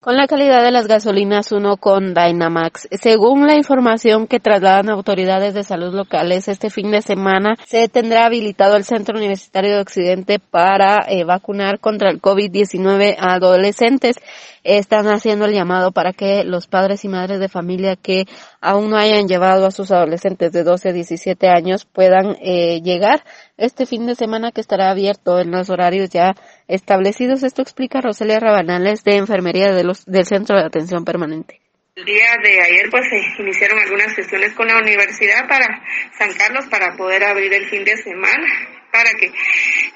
con la calidad de las gasolinas uno con Dynamax. Según la información que trasladan autoridades de salud locales, este fin de semana se tendrá habilitado el Centro Universitario de Occidente para eh, vacunar contra el COVID-19 a adolescentes. Están haciendo el llamado para que los padres y madres de familia que aún no hayan llevado a sus adolescentes de 12 a 17 años puedan eh, llegar este fin de semana que estará abierto en los horarios ya establecidos. Esto explica Roselia Rabanales de Enfermería de los, del Centro de Atención Permanente. El día de ayer pues se iniciaron algunas sesiones con la universidad para San Carlos para poder abrir el fin de semana para que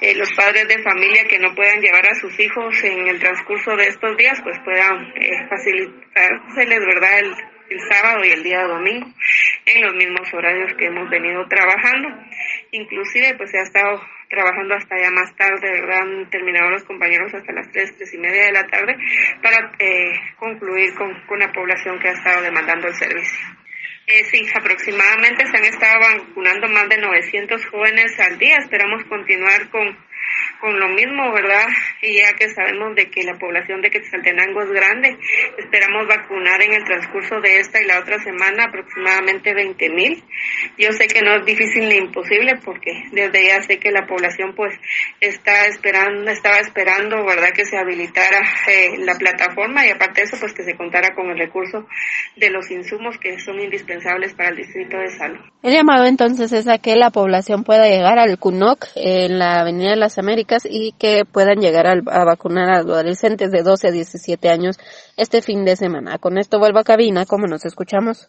eh, los padres de familia que no puedan llevar a sus hijos en el transcurso de estos días pues puedan eh, facilitárseles verdad el, el sábado y el día domingo en los mismos horarios que hemos venido trabajando inclusive pues se ha estado trabajando hasta ya más tarde, ¿verdad? Han terminado los compañeros hasta las tres, tres y media de la tarde para eh, concluir con, con la población que ha estado demandando el servicio. Eh, sí, aproximadamente se han estado vacunando más de 900 jóvenes al día. Esperamos continuar con con lo mismo, ¿verdad? Y ya que sabemos de que la población de Quetzaltenango es grande, esperamos vacunar en el transcurso de esta y la otra semana aproximadamente 20 mil. Yo sé que no es difícil ni imposible porque desde ya sé que la población pues está esperando, estaba esperando, ¿verdad? Que se habilitara eh, la plataforma y aparte de eso pues que se contara con el recurso de los insumos que son indispensables para el distrito de salud. El llamado entonces es a que la población pueda llegar al CUNOC en la Avenida de las Américas y que puedan llegar a, vacunar a adolescentes de 12 a 17 años este fin de semana. Con esto vuelvo a cabina, como nos escuchamos.